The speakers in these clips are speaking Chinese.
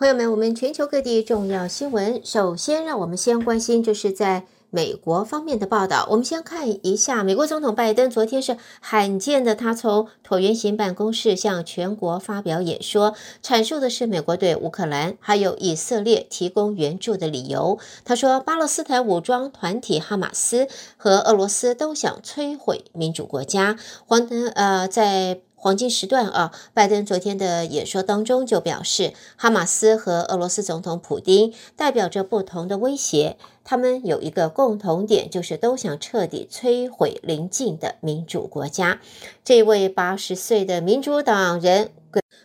朋友们，我们全球各地重要新闻，首先让我们先关心，就是在美国方面的报道。我们先看一下，美国总统拜登昨天是罕见的，他从椭圆形办公室向全国发表演说，阐述的是美国对乌克兰还有以色列提供援助的理由。他说，巴勒斯坦武装团体哈马斯和俄罗斯都想摧毁民主国家。黄登呃在。黄金时段啊，拜登昨天的演说当中就表示，哈马斯和俄罗斯总统普京代表着不同的威胁，他们有一个共同点，就是都想彻底摧毁邻近的民主国家。这位八十岁的民主党人。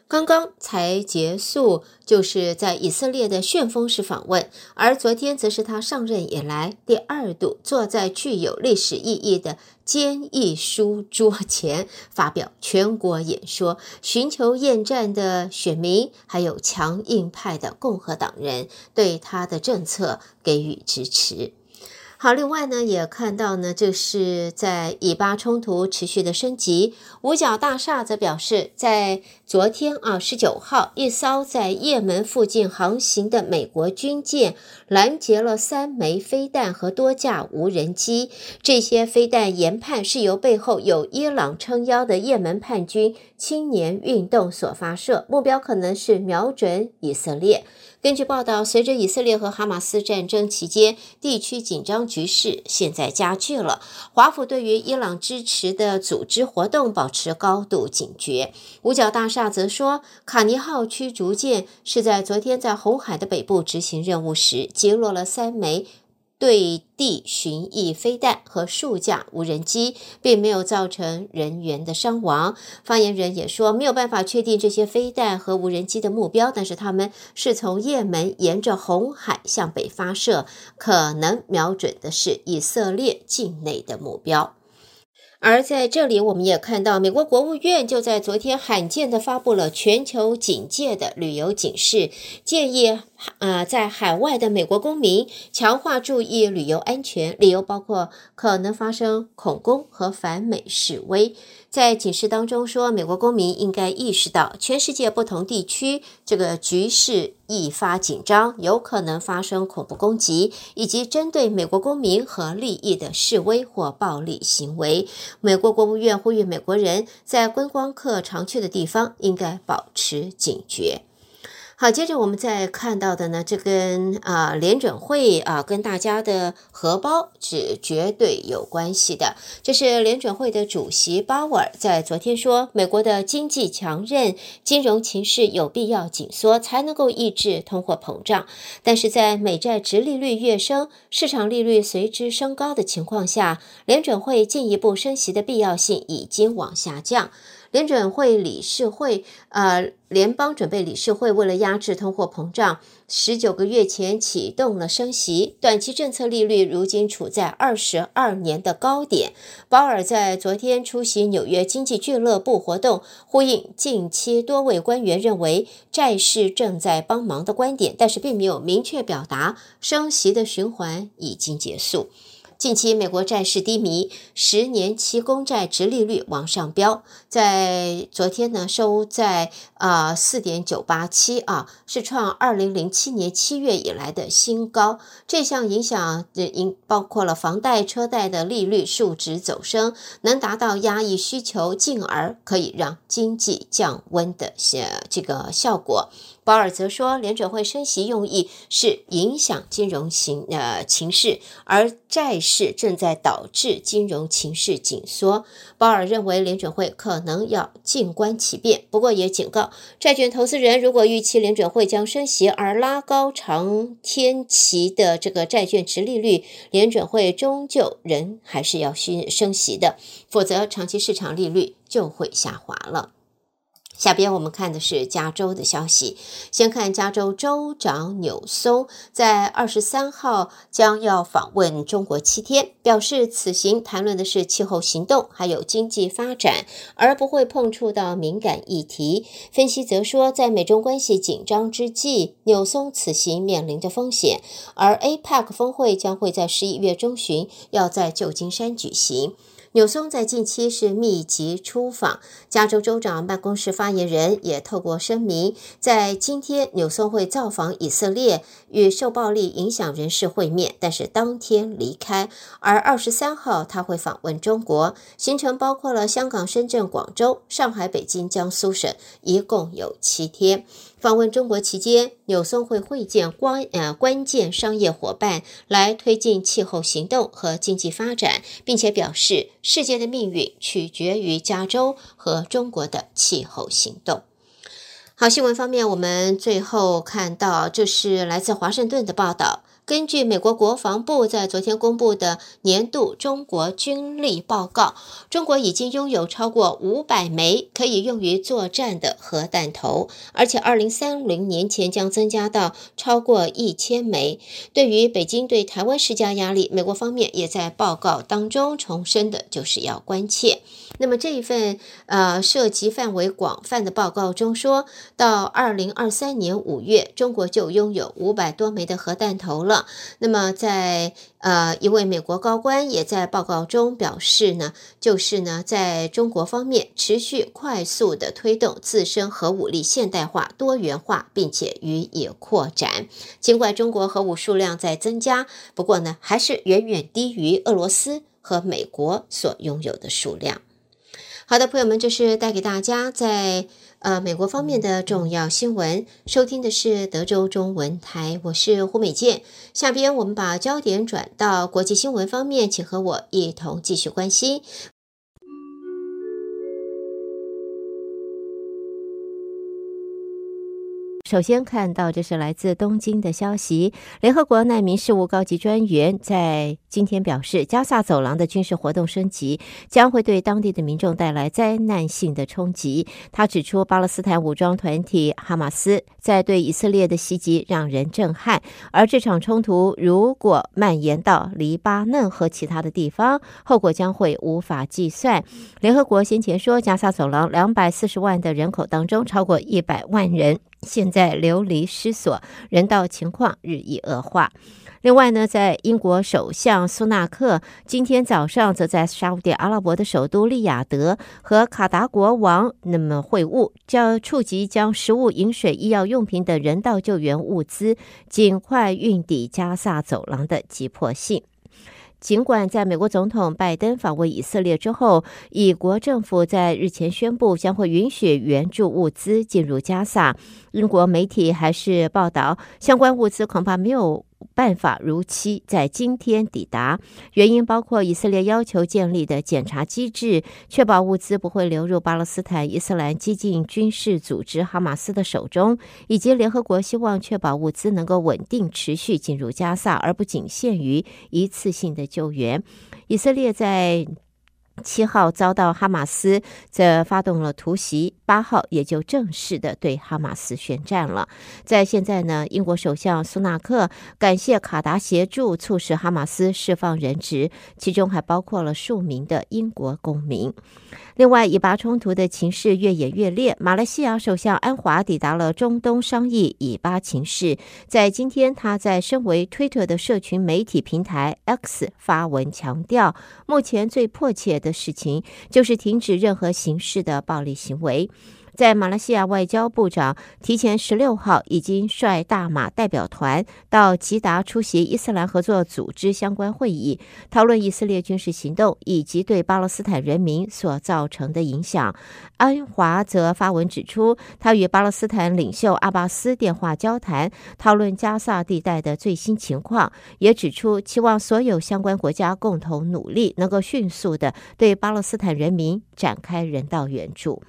刚刚才结束，就是在以色列的旋风式访问，而昨天则是他上任以来第二度坐在具有历史意义的坚毅书桌前发表全国演说，寻求厌战的选民还有强硬派的共和党人对他的政策给予支持。好，另外呢，也看到呢，就是在以巴冲突持续的升级，五角大厦则表示，在昨天啊，十九号，一艘在也门附近航行的美国军舰拦截了三枚飞弹和多架无人机，这些飞弹研判是由背后有伊朗撑腰的也门叛军青年运动所发射，目标可能是瞄准以色列。根据报道，随着以色列和哈马斯战争期间地区紧张局势现在加剧了，华府对于伊朗支持的组织活动保持高度警觉。五角大厦则说，卡尼号驱逐舰是在昨天在红海的北部执行任务时击落了三枚。对地巡弋飞弹和数架无人机，并没有造成人员的伤亡。发言人也说，没有办法确定这些飞弹和无人机的目标，但是他们是从也门沿着红海向北发射，可能瞄准的是以色列境内的目标。而在这里，我们也看到，美国国务院就在昨天罕见的发布了全球警戒的旅游警示，建议啊、呃，在海外的美国公民强化注意旅游安全，理由包括可能发生恐攻和反美示威。在警示当中说，美国公民应该意识到，全世界不同地区这个局势愈发紧张，有可能发生恐怖攻击，以及针对美国公民和利益的示威或暴力行为。美国国务院呼吁美国人在观光客常去的地方应该保持警觉。好，接着我们再看到的呢，这跟啊、联准会啊、跟大家的荷包是绝对有关系的。这是联准会的主席鲍尔在昨天说，美国的经济强韧，金融情势有必要紧缩，才能够抑制通货膨胀。但是在美债殖利率跃升，市场利率随之升高的情况下，联准会进一步升息的必要性已经往下降。联准会理事会，呃，联邦准备理事会为了压制通货膨胀，十九个月前启动了升息，短期政策利率如今处在二十二年的高点。鲍尔在昨天出席纽约经济俱乐部活动，呼应近期多位官员认为债市正在帮忙的观点，但是并没有明确表达升息的循环已经结束。近期美国债市低迷，十年期公债殖利率往上飙，在昨天呢收在啊四点九八七啊，是创二零零七年七月以来的新高。这项影响的因包括了房贷、车贷的利率数值走升，能达到压抑需求，进而可以让经济降温的些这个效果。鲍尔则说，联准会升息用意是影响金融形呃情势，而债市正在导致金融情势紧缩。鲍尔认为联准会可能要静观其变，不过也警告债券投资人，如果预期联准会将升息而拉高长天期的这个债券殖利率，联准会终究仍还是要需升息的，否则长期市场利率就会下滑了。下边我们看的是加州的消息。先看加州州长纽松在二十三号将要访问中国七天，表示此行谈论的是气候行动还有经济发展，而不会碰触到敏感议题。分析则说，在美中关系紧张之际，纽松此行面临着风险，而 APEC 峰会将会在十一月中旬要在旧金山举行。纽松在近期是密集出访，加州州长办公室发言人也透过声明，在今天纽松会造访以色列，与受暴力影响人士会面，但是当天离开。而二十三号他会访问中国，行程包括了香港、深圳、广州、上海、北京、江苏省，一共有七天。访问中国期间，纽松会会见关呃关键商业伙伴，来推进气候行动和经济发展，并且表示世界的命运取决于加州和中国的气候行动。好，新闻方面，我们最后看到，这是来自华盛顿的报道。根据美国国防部在昨天公布的年度中国军力报告，中国已经拥有超过五百枚可以用于作战的核弹头，而且二零三零年前将增加到超过一千枚。对于北京对台湾施加压力，美国方面也在报告当中重申的就是要关切。那么这一份呃涉及范围广泛的报告中说，到二零二三年五月，中国就拥有五百多枚的核弹头了。那么，在呃，一位美国高官也在报告中表示呢，就是呢，在中国方面持续快速的推动自身核武力现代化、多元化，并且予以扩展。尽管中国核武数量在增加，不过呢，还是远远低于俄罗斯和美国所拥有的数量。好的，朋友们，这是带给大家在。呃，美国方面的重要新闻，收听的是德州中文台，我是胡美健。下边我们把焦点转到国际新闻方面，请和我一同继续关心。首先看到，这是来自东京的消息。联合国难民事务高级专员在今天表示，加萨走廊的军事活动升级将会对当地的民众带来灾难性的冲击。他指出，巴勒斯坦武装团体哈马斯在对以色列的袭击让人震撼，而这场冲突如果蔓延到黎巴嫩和其他的地方，后果将会无法计算。联合国先前说，加萨走廊两百四十万的人口当中，超过一百万人。现在流离失所，人道情况日益恶化。另外呢，在英国首相苏纳克今天早上则在沙乌地阿拉伯的首都利雅得和卡达国王那么会晤，将触及将食物、饮水、医药用品等人道救援物资尽快运抵加萨走廊的急迫性。尽管在美国总统拜登访问以色列之后，以国政府在日前宣布将会允许援助物资进入加萨，英国媒体还是报道相关物资恐怕没有办法如期在今天抵达，原因包括以色列要求建立的检查机制，确保物资不会流入巴勒斯坦伊斯兰激进军事组织哈马斯的手中，以及联合国希望确保物资能够稳定持续进入加萨，而不仅限于一次性的救援。以色列在七号遭到哈马斯则发动了突袭，八号也就正式的对哈马斯宣战了。在现在呢，英国首相苏纳克感谢卡达协助促使哈马斯释放人质，其中还包括了数名的英国公民。另外，以巴冲突的情势越演越烈。马来西亚首相安华抵达了中东，商议以巴情势。在今天，他在身为推特的社群媒体平台 X 发文强调，目前最迫切的事情就是停止任何形式的暴力行为。在马来西亚外交部长提前十六号已经率大马代表团到吉达出席伊斯兰合作组织相关会议，讨论以色列军事行动以及对巴勒斯坦人民所造成的影响。安华则发文指出，他与巴勒斯坦领袖阿巴斯电话交谈，讨论加萨地带的最新情况，也指出期望所有相关国家共同努力，能够迅速地对巴勒斯坦人民展开人道援助。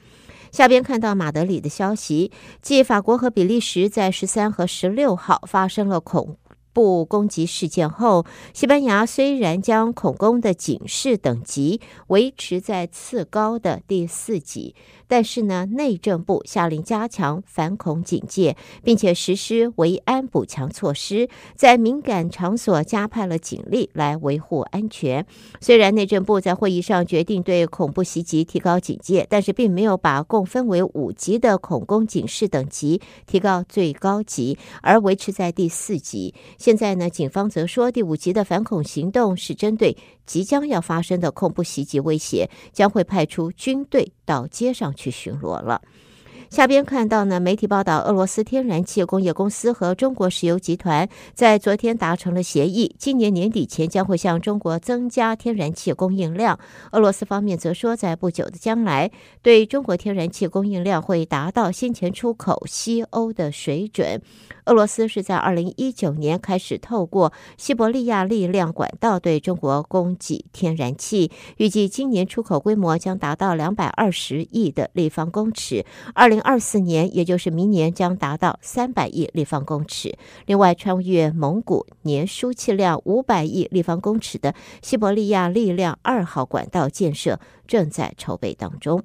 下边看到马德里的消息，继法国和比利时在十三和十六号发生了恐怖攻击事件后，西班牙虽然将恐攻的警示等级维持在次高的第四级。但是呢，内政部下令加强反恐警戒，并且实施维安补强措施，在敏感场所加派了警力来维护安全。虽然内政部在会议上决定对恐怖袭击提高警戒，但是并没有把共分为五级的恐攻警示等级提高最高级，而维持在第四级。现在呢，警方则说第五级的反恐行动是针对即将要发生的恐怖袭击威胁，将会派出军队到街上去巡逻了。下边看到呢，媒体报道，俄罗斯天然气工业公司和中国石油集团在昨天达成了协议，今年年底前将会向中国增加天然气供应量。俄罗斯方面则说，在不久的将来，对中国天然气供应量会达到先前出口西欧的水准。俄罗斯是在二零一九年开始透过西伯利亚力量管道对中国供给天然气，预计今年出口规模将达到两百二十亿的立方公尺，二零二四年，也就是明年，将达到三百亿立方公尺。另外，穿越蒙古年输气量五百亿立方公尺的西伯利亚力量二号管道建设正在筹备当中。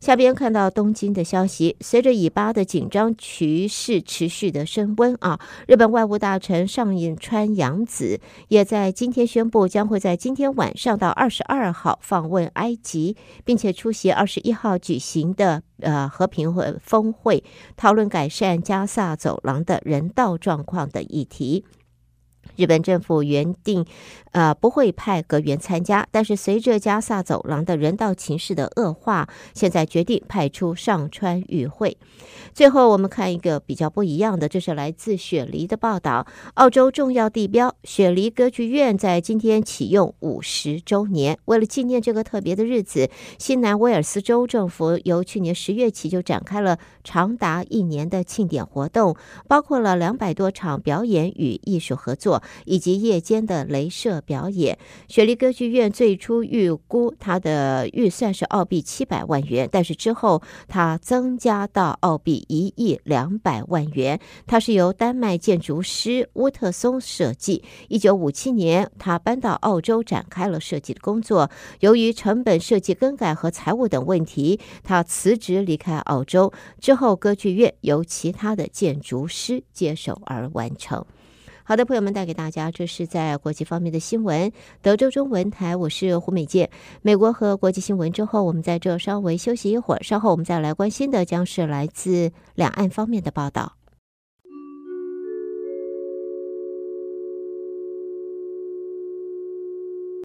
下边看到东京的消息，随着以巴的紧张局势持续的升温啊，日本外务大臣上野川洋子也在今天宣布，将会在今天晚上到二十二号访问埃及，并且出席二十一号举行的呃和平会峰会，讨论改善加萨走廊的人道状况的议题。日本政府原定，呃，不会派阁员参加，但是随着加萨走廊的人道情势的恶化，现在决定派出上川与会。最后，我们看一个比较不一样的，这是来自雪梨的报道。澳洲重要地标雪梨歌剧院在今天启用五十周年，为了纪念这个特别的日子，新南威尔斯州政府由去年十月起就展开了长达一年的庆典活动，包括了两百多场表演与艺术合作。以及夜间的镭射表演。雪梨歌剧院最初预估它的预算是澳币七百万元，但是之后它增加到澳币一亿两百万元。它是由丹麦建筑师乌特松设计。一九五七年，他搬到澳洲展开了设计的工作。由于成本、设计更改和财务等问题，他辞职离开澳洲。之后，歌剧院由其他的建筑师接手而完成。好的，朋友们，带给大家这是在国际方面的新闻。德州中文台，我是胡美健。美国和国际新闻之后，我们在这稍微休息一会儿，稍后我们再来关心的将是来自两岸方面的报道。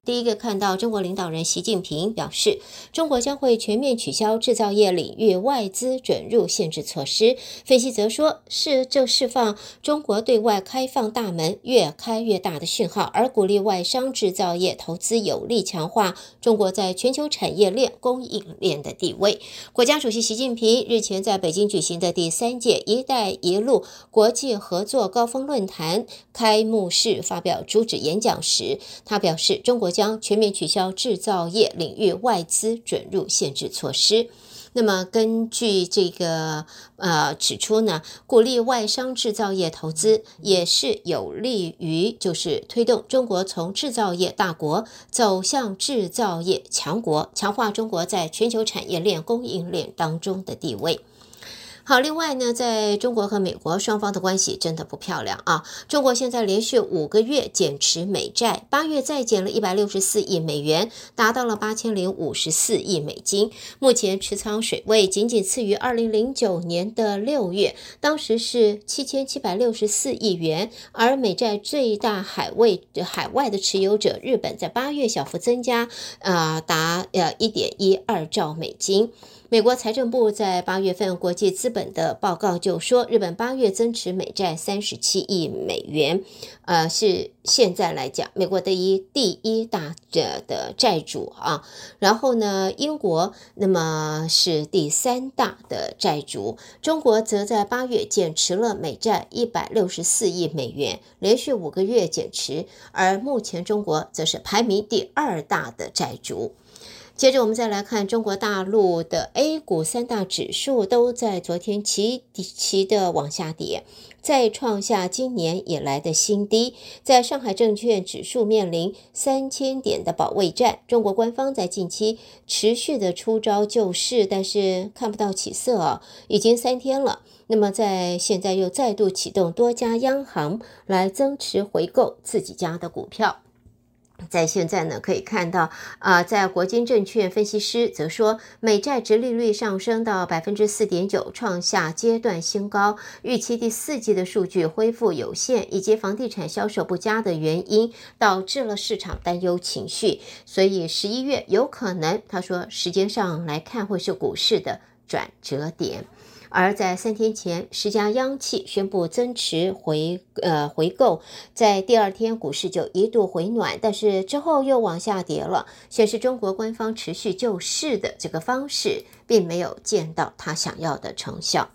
第一个看到，中国领导人习近平表示，中国将会全面取消制造业领域外资准入限制措施。分析则说，是正释放中国对外开放大门越开越大的讯号，而鼓励外商制造业投资，有力强化中国在全球产业链供应链的地位。国家主席习近平日前在北京举行的第三届“一带一路”国际合作高峰论坛开幕式发表主旨演讲时，他表示，中国。将全面取消制造业领域外资准入限制措施。那么，根据这个呃指出呢，鼓励外商制造业投资，也是有利于就是推动中国从制造业大国走向制造业强国，强化中国在全球产业链供应链当中的地位。好，另外呢，在中国和美国双方的关系真的不漂亮啊！中国现在连续五个月减持美债，八月再减了一百六十四亿美元，达到了八千零五十四亿美金。目前持仓水位仅仅次于二零零九年的六月，当时是七千七百六十四亿元。而美债最大海外海外的持有者日本，在八月小幅增加，呃，达呃一点一二兆美金。美国财政部在八月份国际资本的报告就说，日本八月增持美债三十七亿美元，呃，是现在来讲美国第一第一大的的债主啊。然后呢，英国那么是第三大的债主，中国则在八月减持了美债一百六十四亿美元，连续五个月减持，而目前中国则是排名第二大的债主。接着我们再来看中国大陆的 A 股三大指数都在昨天齐齐的往下跌，再创下今年以来的新低。在上海证券指数面临三千点的保卫战，中国官方在近期持续的出招救市，但是看不到起色啊，已经三天了。那么在现在又再度启动多家央行来增持回购自己家的股票。在现在呢，可以看到，啊、在国金证券分析师则说，美债殖利率上升到百分之四点九，创下阶段新高。预期第四季的数据恢复有限，以及房地产销售不佳的原因，导致了市场担忧情绪。所以十一月有可能，他说时间上来看会是股市的转折点。而在三天前，十家央企宣布增持回呃回购，在第二天股市就一度回暖，但是之后又往下跌了，显示中国官方持续救市的这个方式，并没有见到他想要的成效。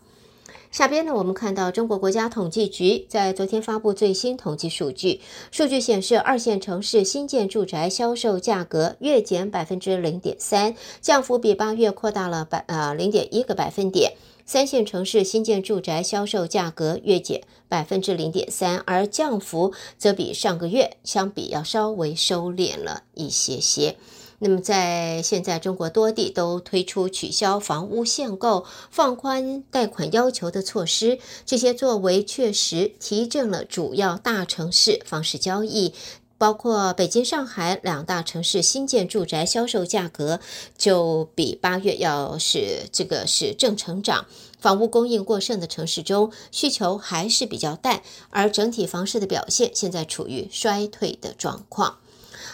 下边呢，我们看到中国国家统计局在昨天发布最新统计数据，数据显示二线城市新建住宅销售价格月减百分之零点三，降幅比八月扩大了百呃零点一个百分点。三线城市新建住宅销售价格月减百分之零点三，而降幅则比上个月相比要稍微收敛了一些些。那么，在现在中国多地都推出取消房屋限购、放宽贷款要求的措施，这些作为确实提振了主要大城市房市交易。包括北京、上海两大城市新建住宅销售价格就比八月要是这个是正成长。房屋供应过剩的城市中，需求还是比较淡，而整体房市的表现现在处于衰退的状况。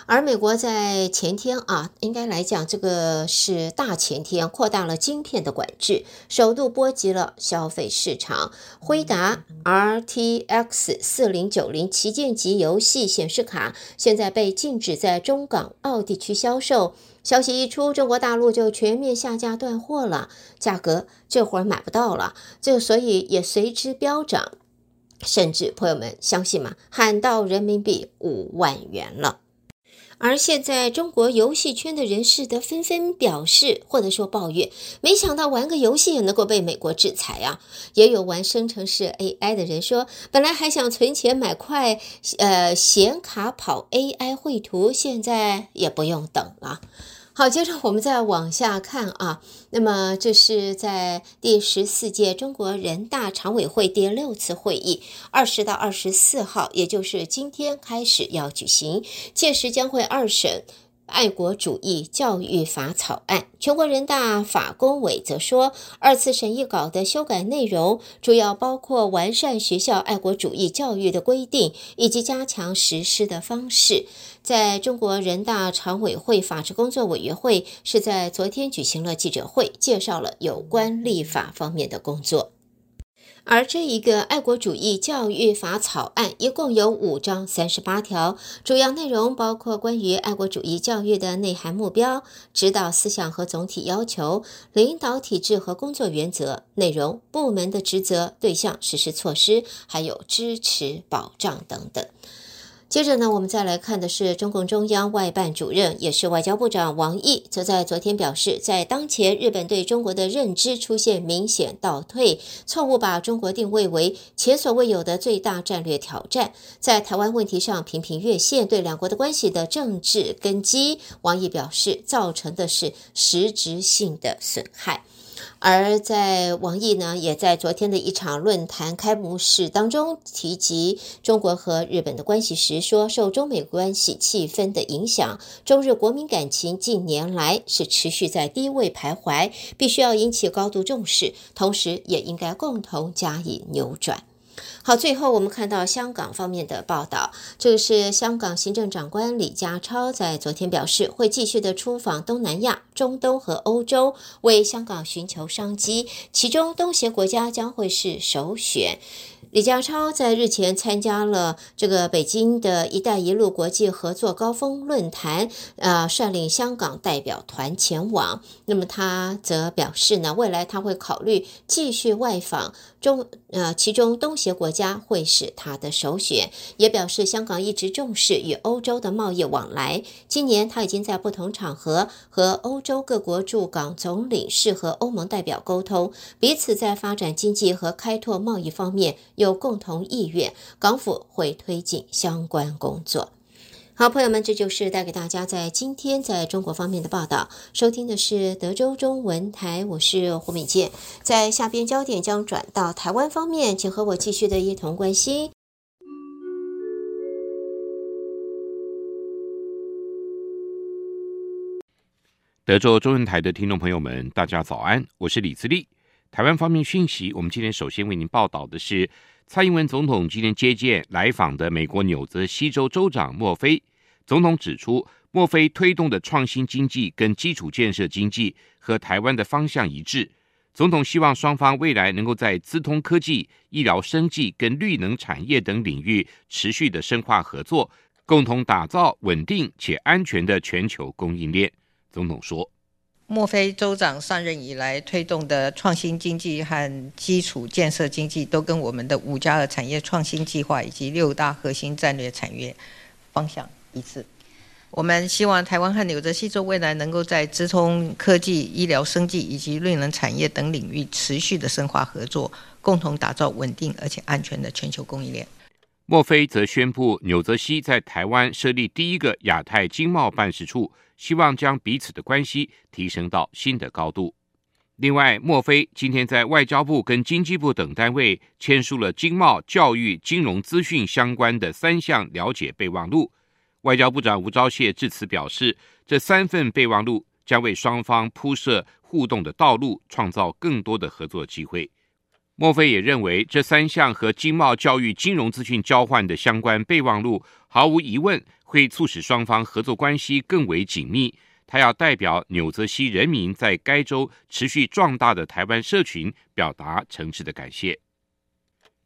而美国在前天啊，应该来讲，这个是大前天扩大了晶片的管制，首度波及了消费市场。辉达 RTX 四零九零旗舰级游戏显示卡现在被禁止在中港澳地区销售。消息一出，中国大陆就全面下架断货了，价格这会儿买不到了，就所以也随之飙涨，甚至朋友们相信吗？喊到人民币五万元了。而现在，中国游戏圈的人士的纷纷表示，或者说抱怨，没想到玩个游戏也能够被美国制裁啊！也有玩生成式 AI 的人说，本来还想存钱买块呃显卡跑 AI 绘图，现在也不用等了。好，接着我们再往下看啊。那么这是在第十四届中国人大常委会第六次会议，二十到二十四号，也就是今天开始要举行，届时将会二审。爱国主义教育法草案，全国人大法工委则说，二次审议稿的修改内容主要包括完善学校爱国主义教育的规定，以及加强实施的方式。在中国人大常委会法制工作委员会是在昨天举行了记者会，介绍了有关立法方面的工作。而这一个爱国主义教育法草案一共有五章三十八条，主要内容包括关于爱国主义教育的内涵目标、指导思想和总体要求、领导体制和工作原则、内容、部门的职责、对象、实施措施，还有支持保障等等。接着呢，我们再来看的是中共中央外办主任，也是外交部长王毅，则在昨天表示，在当前日本对中国的认知出现明显倒退，错误把中国定位为前所未有的最大战略挑战，在台湾问题上频频越线，对两国的关系的政治根基，王毅表示，造成的是实质性的损害。而在王毅呢，也在昨天的一场论坛开幕式当中提及中国和日本的关系时说，受中美关系气氛的影响，中日国民感情近年来是持续在低位徘徊，必须要引起高度重视，同时也应该共同加以扭转。好，最后我们看到香港方面的报道，这是香港行政长官李家超在昨天表示，会继续的出访东南亚、中东和欧洲，为香港寻求商机，其中东协国家将会是首选。李家超在日前参加了这个北京的一带一路国际合作高峰论坛，呃，率领香港代表团前往。那么他则表示呢，未来他会考虑继续外访中，呃，其中东协国家会是他的首选。也表示香港一直重视与欧洲的贸易往来。今年他已经在不同场合和欧洲各国驻港总领事和欧盟代表沟通，彼此在发展经济和开拓贸易方面有共同意愿，港府会推进相关工作。好，朋友们，这就是带给大家在今天在中国方面的报道。收听的是德州中文台，我是胡敏健。在下边焦点将转到台湾方面，请和我继续的一同关心。德州中文台的听众朋友们，大家早安，我是李自立。台湾方面讯息，我们今天首先为您报道的是，蔡英文总统今天接见来访的美国纽泽西州州长莫菲。总统指出，莫菲推动的创新经济跟基础建设经济和台湾的方向一致。总统希望双方未来能够在资通科技、医疗生技跟绿能产业等领域持续的深化合作，共同打造稳定且安全的全球供应链。总统说：“莫菲州长上任以来推动的创新经济和基础建设经济，都跟我们的五加二产业创新计划以及六大核心战略产业方向一致。我们希望台湾和纽泽西州未来能够在资通科技、医疗生技以及绿能产业等领域持续的深化合作，共同打造稳定而且安全的全球供应链。”莫菲则宣布，纽泽西在台湾设立第一个亚太经贸办事处，希望将彼此的关系提升到新的高度。另外，莫菲今天在外交部跟经济部等单位签署了经贸、教育、金融资讯相关的三项了解备忘录。外交部长吴钊燮致辞表示，这三份备忘录将为双方铺设互动的道路，创造更多的合作机会。莫菲也认为，这三项和经贸、教育、金融资讯交换的相关备忘录，毫无疑问会促使双方合作关系更为紧密。他要代表纽泽西人民在该州持续壮大的台湾社群，表达诚挚的感谢。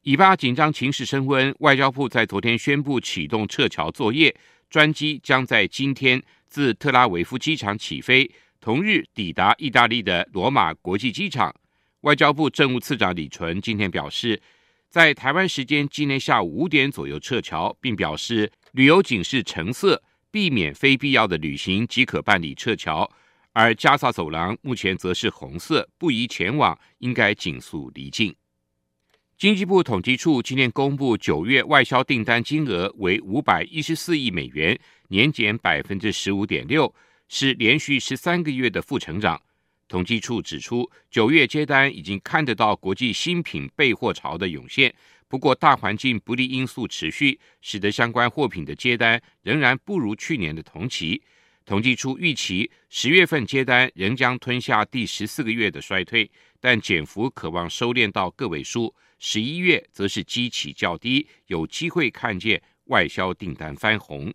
以巴紧张情势升温，外交部在昨天宣布启动撤侨作业，专机将在今天自特拉维夫机场起飞，同日抵达意大利的罗马国际机场。外交部政务次长李淳今天表示，在台湾时间今天下午五点左右撤侨，并表示旅游警示橙色，避免非必要的旅行即可办理撤侨；而加萨走廊目前则是红色，不宜前往，应该尽速离境。经济部统计处今天公布九月外销订单金额为五百一十四亿美元，年减百分之十五点六，是连续十三个月的负成长。统计处指出，九月接单已经看得到国际新品备货潮的涌现，不过大环境不利因素持续，使得相关货品的接单仍然不如去年的同期。统计处预期十月份接单仍将吞下第十四个月的衰退，但减幅可望收敛到个位数。十一月则是基期较低，有机会看见外销订单翻红。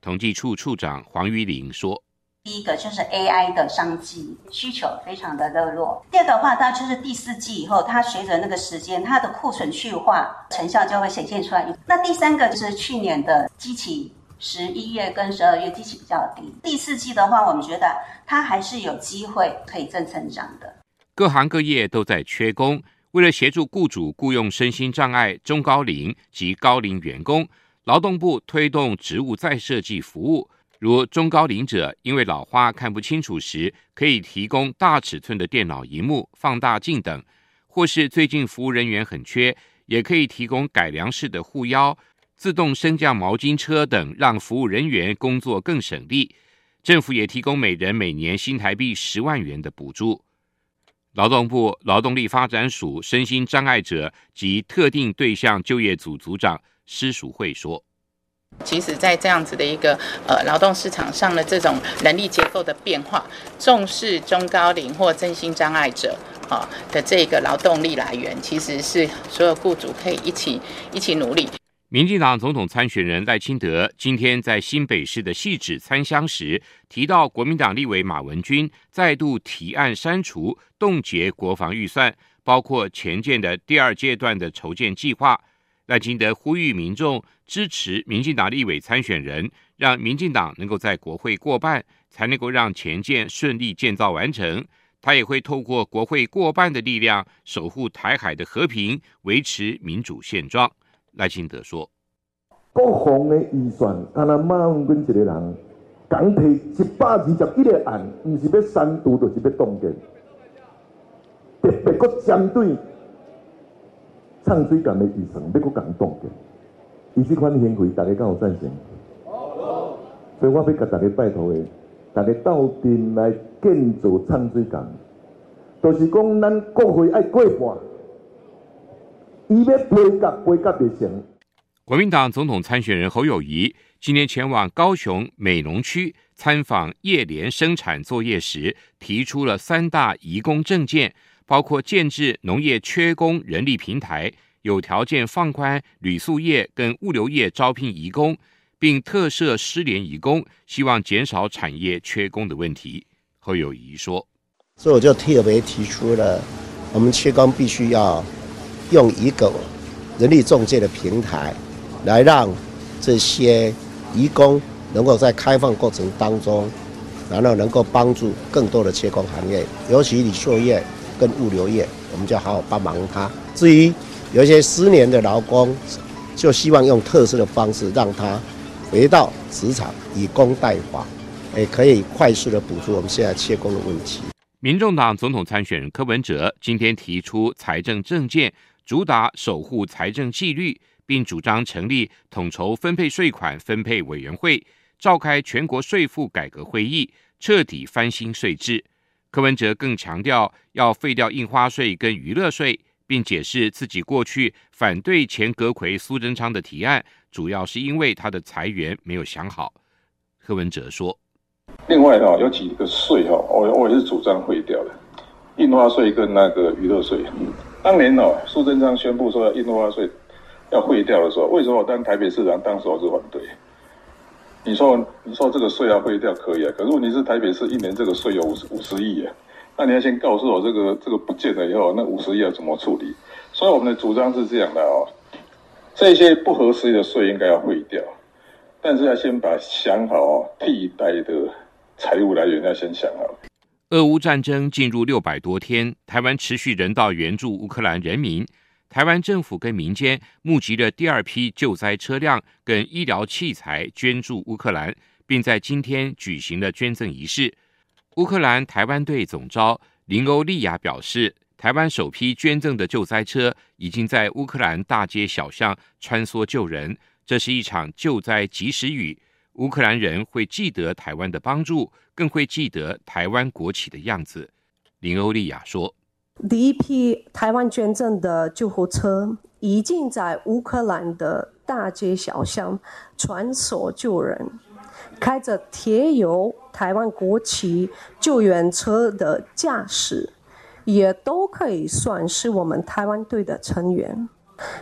统计处处长黄玉玲说。第一个就是 AI 的商机需求非常的热络。第二个的话，它就是第四季以后，它随着那个时间，它的库存去化成效就会显现出来。那第三个就是去年的机器，十一月跟十二月机器比较低。第四季的话，我们觉得它还是有机会可以正成长的。各行各业都在缺工，为了协助雇主雇佣身心障碍、中高龄及高龄员工，劳动部推动职务再设计服务。如中高龄者因为老花看不清楚时，可以提供大尺寸的电脑荧幕、放大镜等；或是最近服务人员很缺，也可以提供改良式的护腰、自动升降毛巾车等，让服务人员工作更省力。政府也提供每人每年新台币十万元的补助。劳动部劳动力发展署身心障碍者及特定对象就业组组长施淑慧说。其实，在这样子的一个呃劳动市场上的这种人力结构的变化，重视中高龄或身心障碍者啊的这个劳动力来源，其实是所有雇主可以一起一起努力。民进党总统参选人赖清德今天在新北市的汐止参香时，提到国民党立委马文君再度提案删除冻结国防预算，包括前建的第二阶段的筹建计划。赖清德呼吁民众支持民进党立委参选人，让民进党能够在国会过半，才能够让前建顺利建造完成。他也会透过国会过半的力量，守护台海的和平，维持民主现状。赖清德说：“国防的预算，他那马文君一个人，刚提一百二十一个案，不是要删除，就是要冻结，特别阁针对。”唱水感的医生，要阁感动的，以这款行为，大家敢有赞成？所以我要甲大家拜托的，大家斗阵来建造唱水感，就是讲咱国会爱过半，伊要赔甲赔甲袂成。国民党总统参选人侯友宜今天前往高雄美浓区参访叶联生产作业时，提出了三大移工政见，包括建置农业缺工人力平台，有条件放宽旅宿业跟物流业招聘移工，并特设失联移工，希望减少产业缺工的问题。侯友宜说：“所以我就特别提出了，我们缺工必须要用一个人力中介的平台。”来让这些移工能够在开放过程当中，然后能够帮助更多的缺工行业，尤其旅宿业跟物流业，我们就好好帮忙他。至于有一些失联的劳工，就希望用特殊的方式让他回到职场，以工代法，也可以快速的补足我们现在缺工的问题。民众党总统参选人柯文哲今天提出财政政见，主打守护财政纪律。并主张成立统筹分配税款分配委员会，召开全国税负改革会议，彻底翻新税制。柯文哲更强调要废掉印花税跟娱乐税，并解释自己过去反对前阁揆苏贞昌的提案，主要是因为他的财源没有想好。柯文哲说：“另外哈，有几个税哈，我我也是主张废掉的，印花税跟那个娱乐税。当年哦，苏贞昌宣布说要印花税。”要废掉的时候，为什么我当台北市长当时我是反对？你说你说这个税要废掉可以啊，可是问题是台北市一年这个税有五十五十亿啊，那你要先告诉我这个这个不见了以后，那五十亿要怎么处理？所以我们的主张是这样的哦，这些不合时宜的税应该要废掉，但是要先把想好，替代的财务来源要先想好。俄乌战争进入六百多天，台湾持续人道援助乌克兰人民。台湾政府跟民间募集了第二批救灾车辆跟医疗器材捐助乌克兰，并在今天举行了捐赠仪式。乌克兰台湾队总召林欧利亚表示，台湾首批捐赠的救灾车已经在乌克兰大街小巷穿梭救人，这是一场救灾及时雨。乌克兰人会记得台湾的帮助，更会记得台湾国旗的样子。林欧利亚说。第一批台湾捐赠的救护车已经在乌克兰的大街小巷穿梭救人，开着贴有台湾国旗救援车的驾驶，也都可以算是我们台湾队的成员。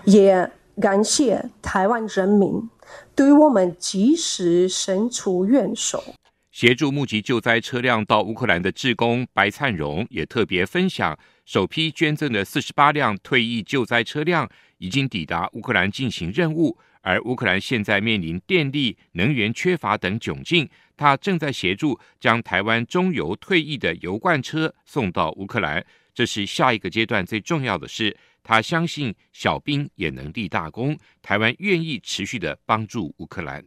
也感谢台湾人民对我们及时伸出援手。协助募集救灾车辆到乌克兰的志工白灿荣也特别分享。首批捐赠的四十八辆退役救灾车辆已经抵达乌克兰进行任务，而乌克兰现在面临电力、能源缺乏等窘境，他正在协助将台湾中油退役的油罐车送到乌克兰。这是下一个阶段最重要的事。他相信小兵也能立大功，台湾愿意持续的帮助乌克兰。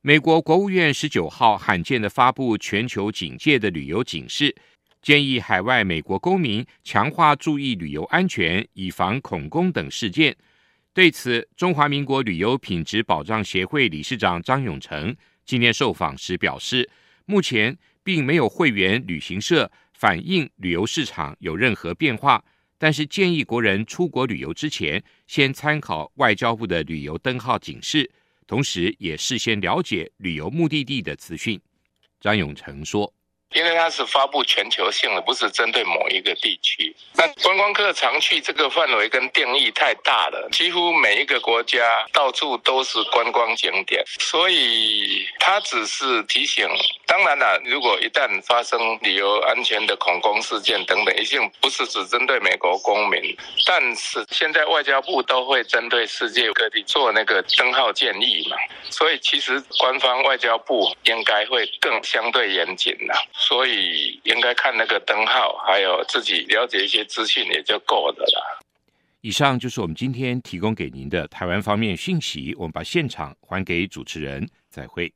美国国务院十九号罕见的发布全球警戒的旅游警示。建议海外美国公民强化注意旅游安全，以防恐攻等事件。对此，中华民国旅游品质保障协会理事长张永成今天受访时表示，目前并没有会员旅行社反映旅游市场有任何变化，但是建议国人出国旅游之前，先参考外交部的旅游灯号警示，同时也事先了解旅游目的地的资讯。张永成说。因为它是发布全球性的，不是针对某一个地区。那观光客常去这个范围跟定义太大了，几乎每一个国家到处都是观光景点，所以它只是提醒。当然了，如果一旦发生旅游安全的恐攻事件等等，一定不是只针对美国公民。但是现在外交部都会针对世界各地做那个灯号建议嘛，所以其实官方外交部应该会更相对严谨了。所以应该看那个灯号，还有自己了解一些资讯也就够的了。以上就是我们今天提供给您的台湾方面讯息。我们把现场还给主持人，再会。